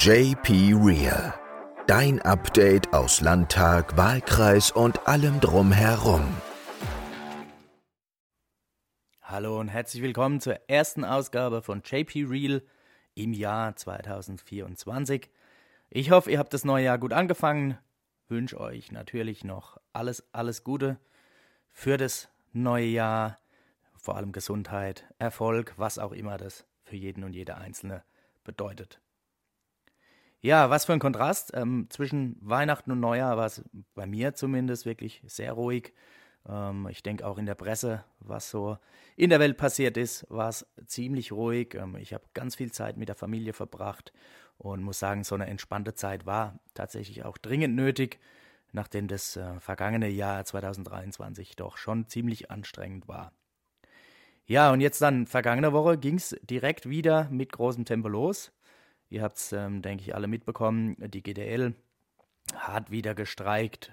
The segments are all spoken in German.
JP Real. Dein Update aus Landtag, Wahlkreis und allem drumherum. Hallo und herzlich willkommen zur ersten Ausgabe von JP Real im Jahr 2024. Ich hoffe, ihr habt das neue Jahr gut angefangen. Wünsche euch natürlich noch alles, alles Gute für das neue Jahr. Vor allem Gesundheit, Erfolg, was auch immer das für jeden und jede Einzelne bedeutet. Ja, was für ein Kontrast. Ähm, zwischen Weihnachten und Neujahr war es bei mir zumindest wirklich sehr ruhig. Ähm, ich denke auch in der Presse, was so in der Welt passiert ist, war es ziemlich ruhig. Ähm, ich habe ganz viel Zeit mit der Familie verbracht und muss sagen, so eine entspannte Zeit war tatsächlich auch dringend nötig, nachdem das äh, vergangene Jahr 2023 doch schon ziemlich anstrengend war. Ja, und jetzt dann, vergangene Woche ging es direkt wieder mit großem Tempo los. Ihr habt es, ähm, denke ich, alle mitbekommen. Die GDL hat wieder gestreikt.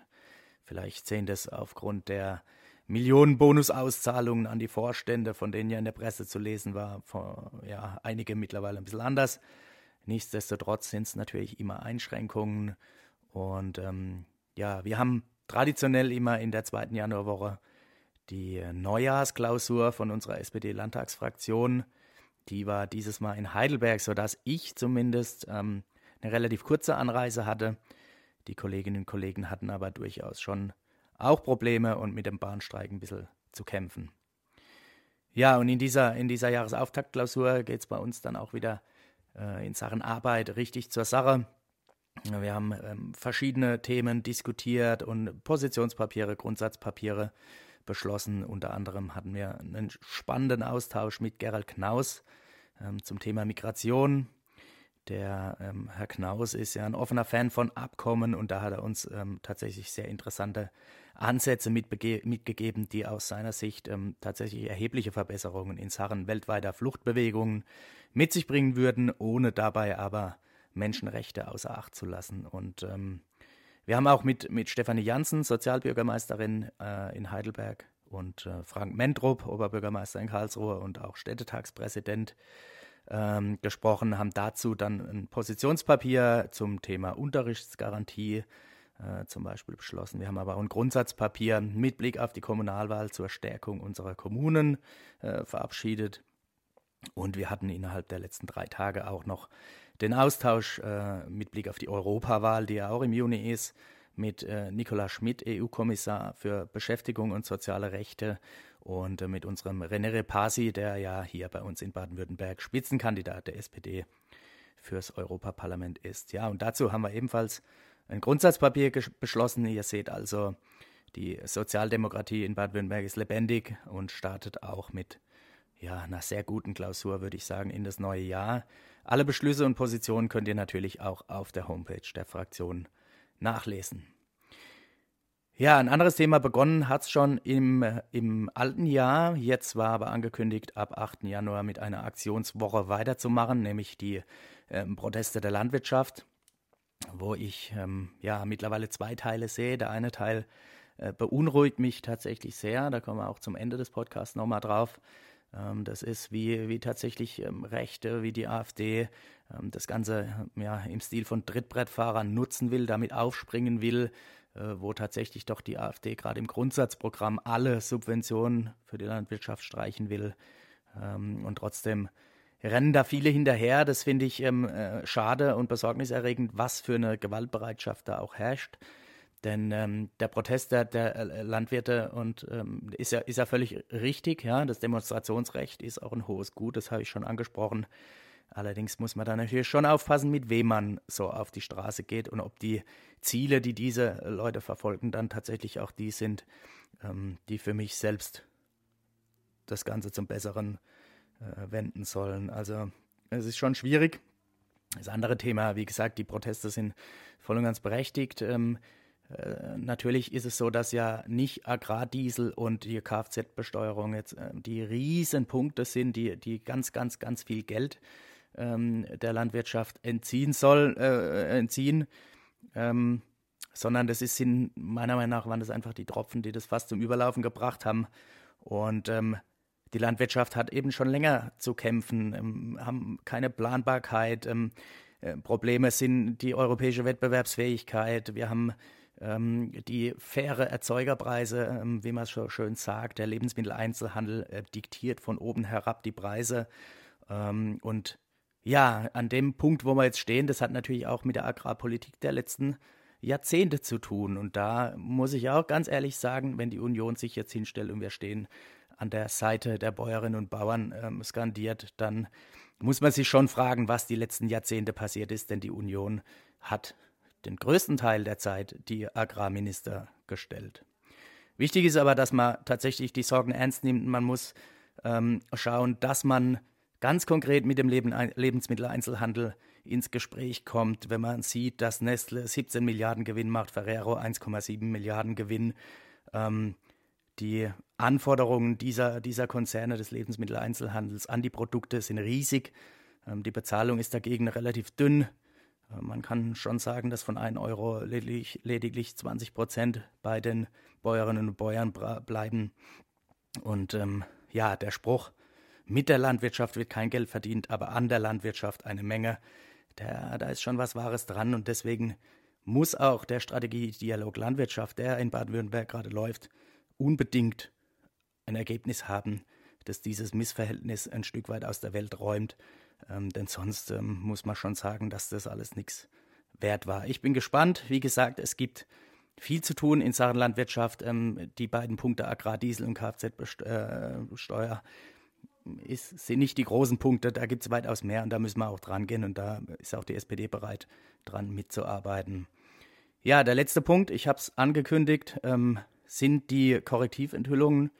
Vielleicht sehen das aufgrund der Millionen Bonusauszahlungen an die Vorstände, von denen ja in der Presse zu lesen war, vor, ja, einige mittlerweile ein bisschen anders. Nichtsdestotrotz sind es natürlich immer Einschränkungen. Und ähm, ja, wir haben traditionell immer in der zweiten Januarwoche die Neujahrsklausur von unserer SPD-Landtagsfraktion. Die war dieses Mal in Heidelberg, sodass ich zumindest ähm, eine relativ kurze Anreise hatte. Die Kolleginnen und Kollegen hatten aber durchaus schon auch Probleme und mit dem Bahnstreik ein bisschen zu kämpfen. Ja, und in dieser, in dieser Jahresauftaktklausur geht es bei uns dann auch wieder äh, in Sachen Arbeit richtig zur Sache. Wir haben ähm, verschiedene Themen diskutiert und Positionspapiere, Grundsatzpapiere beschlossen. Unter anderem hatten wir einen spannenden Austausch mit Gerald Knaus ähm, zum Thema Migration. Der ähm, Herr Knaus ist ja ein offener Fan von Abkommen und da hat er uns ähm, tatsächlich sehr interessante Ansätze mitgegeben, die aus seiner Sicht ähm, tatsächlich erhebliche Verbesserungen in Sachen weltweiter Fluchtbewegungen mit sich bringen würden, ohne dabei aber Menschenrechte außer Acht zu lassen. Und ähm, wir haben auch mit, mit Stefanie Janssen, Sozialbürgermeisterin äh, in Heidelberg, und äh, Frank Mentrup, Oberbürgermeister in Karlsruhe und auch Städtetagspräsident, ähm, gesprochen, haben dazu dann ein Positionspapier zum Thema Unterrichtsgarantie äh, zum Beispiel beschlossen. Wir haben aber auch ein Grundsatzpapier mit Blick auf die Kommunalwahl zur Stärkung unserer Kommunen äh, verabschiedet. Und wir hatten innerhalb der letzten drei Tage auch noch den Austausch äh, mit Blick auf die Europawahl, die ja auch im Juni ist, mit äh, Nicola Schmidt, EU-Kommissar für Beschäftigung und soziale Rechte und äh, mit unserem René Repasi, der ja hier bei uns in Baden-Württemberg Spitzenkandidat der SPD fürs Europaparlament ist. Ja, und dazu haben wir ebenfalls ein Grundsatzpapier beschlossen. Ihr seht also, die Sozialdemokratie in Baden-Württemberg ist lebendig und startet auch mit ja, einer sehr guten Klausur, würde ich sagen, in das neue Jahr. Alle Beschlüsse und Positionen könnt ihr natürlich auch auf der Homepage der Fraktion nachlesen. Ja, ein anderes Thema begonnen hat es schon im, im alten Jahr. Jetzt war aber angekündigt, ab 8. Januar mit einer Aktionswoche weiterzumachen, nämlich die ähm, Proteste der Landwirtschaft, wo ich ähm, ja mittlerweile zwei Teile sehe. Der eine Teil äh, beunruhigt mich tatsächlich sehr. Da kommen wir auch zum Ende des Podcasts nochmal drauf. Ähm, das ist wie, wie tatsächlich ähm, Rechte, wie die AfD ähm, das Ganze ja, im Stil von Trittbrettfahrern nutzen will, damit aufspringen will, äh, wo tatsächlich doch die AfD gerade im Grundsatzprogramm alle Subventionen für die Landwirtschaft streichen will. Und trotzdem rennen da viele hinterher. Das finde ich äh, schade und besorgniserregend, was für eine Gewaltbereitschaft da auch herrscht. Denn ähm, der Protest der, der äh, Landwirte und ähm, ist, ja, ist ja völlig richtig, ja. Das Demonstrationsrecht ist auch ein hohes Gut, das habe ich schon angesprochen. Allerdings muss man da natürlich schon aufpassen, mit wem man so auf die Straße geht und ob die Ziele, die diese Leute verfolgen, dann tatsächlich auch die sind, ähm, die für mich selbst das Ganze zum Besseren äh, wenden sollen. Also es ist schon schwierig. Das andere Thema, wie gesagt, die Proteste sind voll und ganz berechtigt. Ähm, äh, natürlich ist es so, dass ja nicht Agrardiesel und die Kfz-Besteuerung jetzt äh, die Riesenpunkte sind, die, die ganz, ganz, ganz viel Geld ähm, der Landwirtschaft entziehen soll, äh, entziehen. Ähm, sondern das ist, meiner Meinung nach waren das einfach die Tropfen, die das fast zum Überlaufen gebracht haben. Und ähm, die Landwirtschaft hat eben schon länger zu kämpfen, ähm, haben keine Planbarkeit. Ähm, äh, Probleme sind die europäische Wettbewerbsfähigkeit. Wir haben ähm, die faire Erzeugerpreise, ähm, wie man so schön sagt. Der Lebensmitteleinzelhandel äh, diktiert von oben herab die Preise. Ähm, und ja, an dem Punkt, wo wir jetzt stehen, das hat natürlich auch mit der Agrarpolitik der letzten Jahrzehnte zu tun. Und da muss ich auch ganz ehrlich sagen, wenn die Union sich jetzt hinstellt und wir stehen an der Seite der Bäuerinnen und Bauern ähm, skandiert, dann muss man sich schon fragen, was die letzten Jahrzehnte passiert ist, denn die Union hat den größten Teil der Zeit die Agrarminister gestellt. Wichtig ist aber, dass man tatsächlich die Sorgen ernst nimmt. Man muss ähm, schauen, dass man ganz konkret mit dem Leben, Lebensmitteleinzelhandel ins Gespräch kommt, wenn man sieht, dass Nestle 17 Milliarden Gewinn macht, Ferrero 1,7 Milliarden Gewinn. Ähm, die Anforderungen dieser, dieser Konzerne des Lebensmitteleinzelhandels an die Produkte sind riesig. Ähm, die Bezahlung ist dagegen relativ dünn. Man kann schon sagen, dass von 1 Euro lediglich, lediglich 20 Prozent bei den Bäuerinnen und Bäuern bleiben. Und ähm, ja, der Spruch, mit der Landwirtschaft wird kein Geld verdient, aber an der Landwirtschaft eine Menge, der, da ist schon was Wahres dran. Und deswegen muss auch der Strategiedialog Landwirtschaft, der in Baden-Württemberg gerade läuft, unbedingt ein Ergebnis haben, das dieses Missverhältnis ein Stück weit aus der Welt räumt. Ähm, denn sonst ähm, muss man schon sagen, dass das alles nichts wert war. Ich bin gespannt. Wie gesagt, es gibt viel zu tun in Sachen Landwirtschaft. Ähm, die beiden Punkte Agrardiesel und Kfz-Steuer äh, sind nicht die großen Punkte. Da gibt es weitaus mehr und da müssen wir auch dran gehen. Und da ist auch die SPD bereit, dran mitzuarbeiten. Ja, der letzte Punkt, ich habe es angekündigt, ähm, sind die Korrektiventhüllungen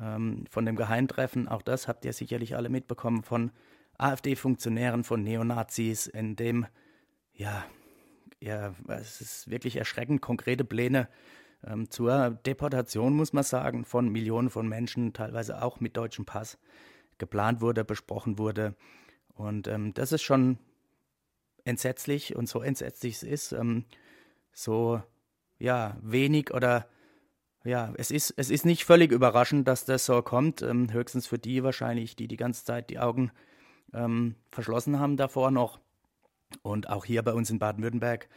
ähm, von dem Geheimtreffen. Auch das habt ihr sicherlich alle mitbekommen von AfD-Funktionären, von Neonazis, in dem, ja, ja, es ist wirklich erschreckend, konkrete Pläne ähm, zur Deportation, muss man sagen, von Millionen von Menschen, teilweise auch mit deutschem Pass, geplant wurde, besprochen wurde. Und ähm, das ist schon entsetzlich und so entsetzlich es ist, ähm, so ja, wenig oder ja, es ist, es ist nicht völlig überraschend, dass das so kommt. Ähm, höchstens für die wahrscheinlich, die die ganze Zeit die Augen ähm, verschlossen haben davor noch. Und auch hier bei uns in Baden-Württemberg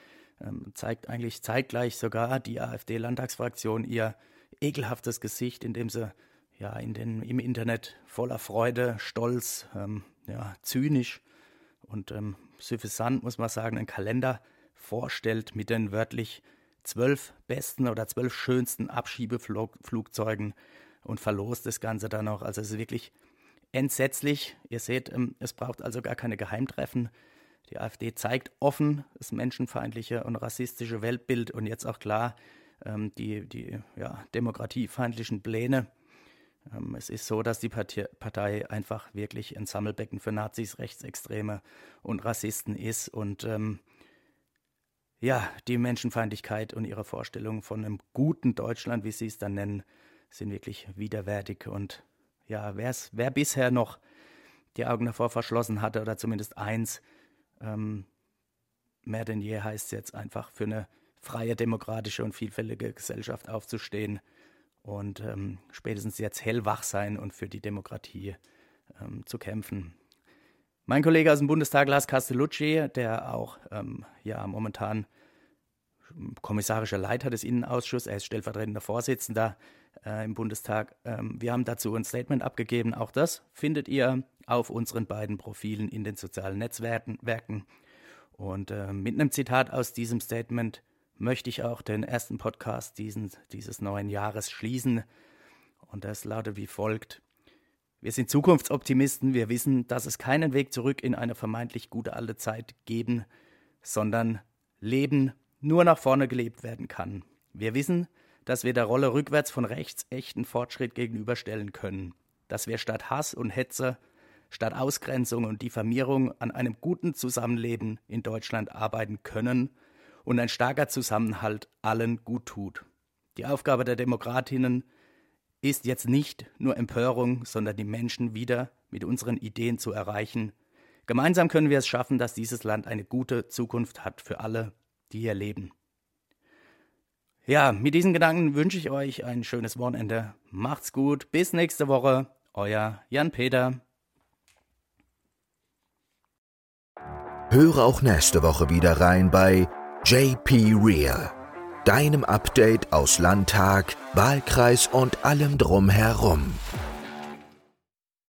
ähm, zeigt eigentlich zeitgleich sogar die AfD-Landtagsfraktion ihr ekelhaftes Gesicht, indem sie ja in den, im Internet voller Freude, Stolz, ähm, ja, zynisch und ähm, suffisant, muss man sagen, einen Kalender vorstellt mit den wörtlich zwölf besten oder zwölf schönsten Abschiebeflugzeugen und verlost das Ganze dann noch. Also es ist wirklich entsetzlich. Ihr seht, ähm, es braucht also gar keine Geheimtreffen. Die AfD zeigt offen das menschenfeindliche und rassistische Weltbild und jetzt auch klar ähm, die, die ja, demokratiefeindlichen Pläne. Ähm, es ist so, dass die Partei einfach wirklich ein Sammelbecken für Nazis, Rechtsextreme und Rassisten ist und ja, die Menschenfeindlichkeit und ihre Vorstellungen von einem guten Deutschland, wie sie es dann nennen, sind wirklich widerwärtig. Und ja, wer bisher noch die Augen davor verschlossen hatte, oder zumindest eins, ähm, mehr denn je heißt es jetzt einfach für eine freie, demokratische und vielfältige Gesellschaft aufzustehen und ähm, spätestens jetzt hellwach sein und für die Demokratie ähm, zu kämpfen. Mein Kollege aus dem Bundestag, Lars Castellucci, der auch ähm, ja momentan kommissarischer Leiter des Innenausschusses, er ist stellvertretender Vorsitzender äh, im Bundestag. Ähm, wir haben dazu ein Statement abgegeben. Auch das findet ihr auf unseren beiden Profilen in den sozialen Netzwerken. Und äh, mit einem Zitat aus diesem Statement möchte ich auch den ersten Podcast diesen, dieses neuen Jahres schließen. Und das lautet wie folgt. Wir sind Zukunftsoptimisten. Wir wissen, dass es keinen Weg zurück in eine vermeintlich gute alte Zeit geben, sondern Leben nur nach vorne gelebt werden kann. Wir wissen, dass wir der Rolle rückwärts von rechts echten Fortschritt gegenüberstellen können, dass wir statt Hass und Hetze, statt Ausgrenzung und Diffamierung an einem guten Zusammenleben in Deutschland arbeiten können und ein starker Zusammenhalt allen gut tut. Die Aufgabe der Demokratinnen ist jetzt nicht nur Empörung, sondern die Menschen wieder mit unseren Ideen zu erreichen. Gemeinsam können wir es schaffen, dass dieses Land eine gute Zukunft hat für alle, die hier leben. Ja, mit diesen Gedanken wünsche ich euch ein schönes Wochenende. Macht's gut, bis nächste Woche. Euer Jan Peter. Höre auch nächste Woche wieder rein bei JP Real, deinem Update aus Landtag, Wahlkreis und allem drumherum.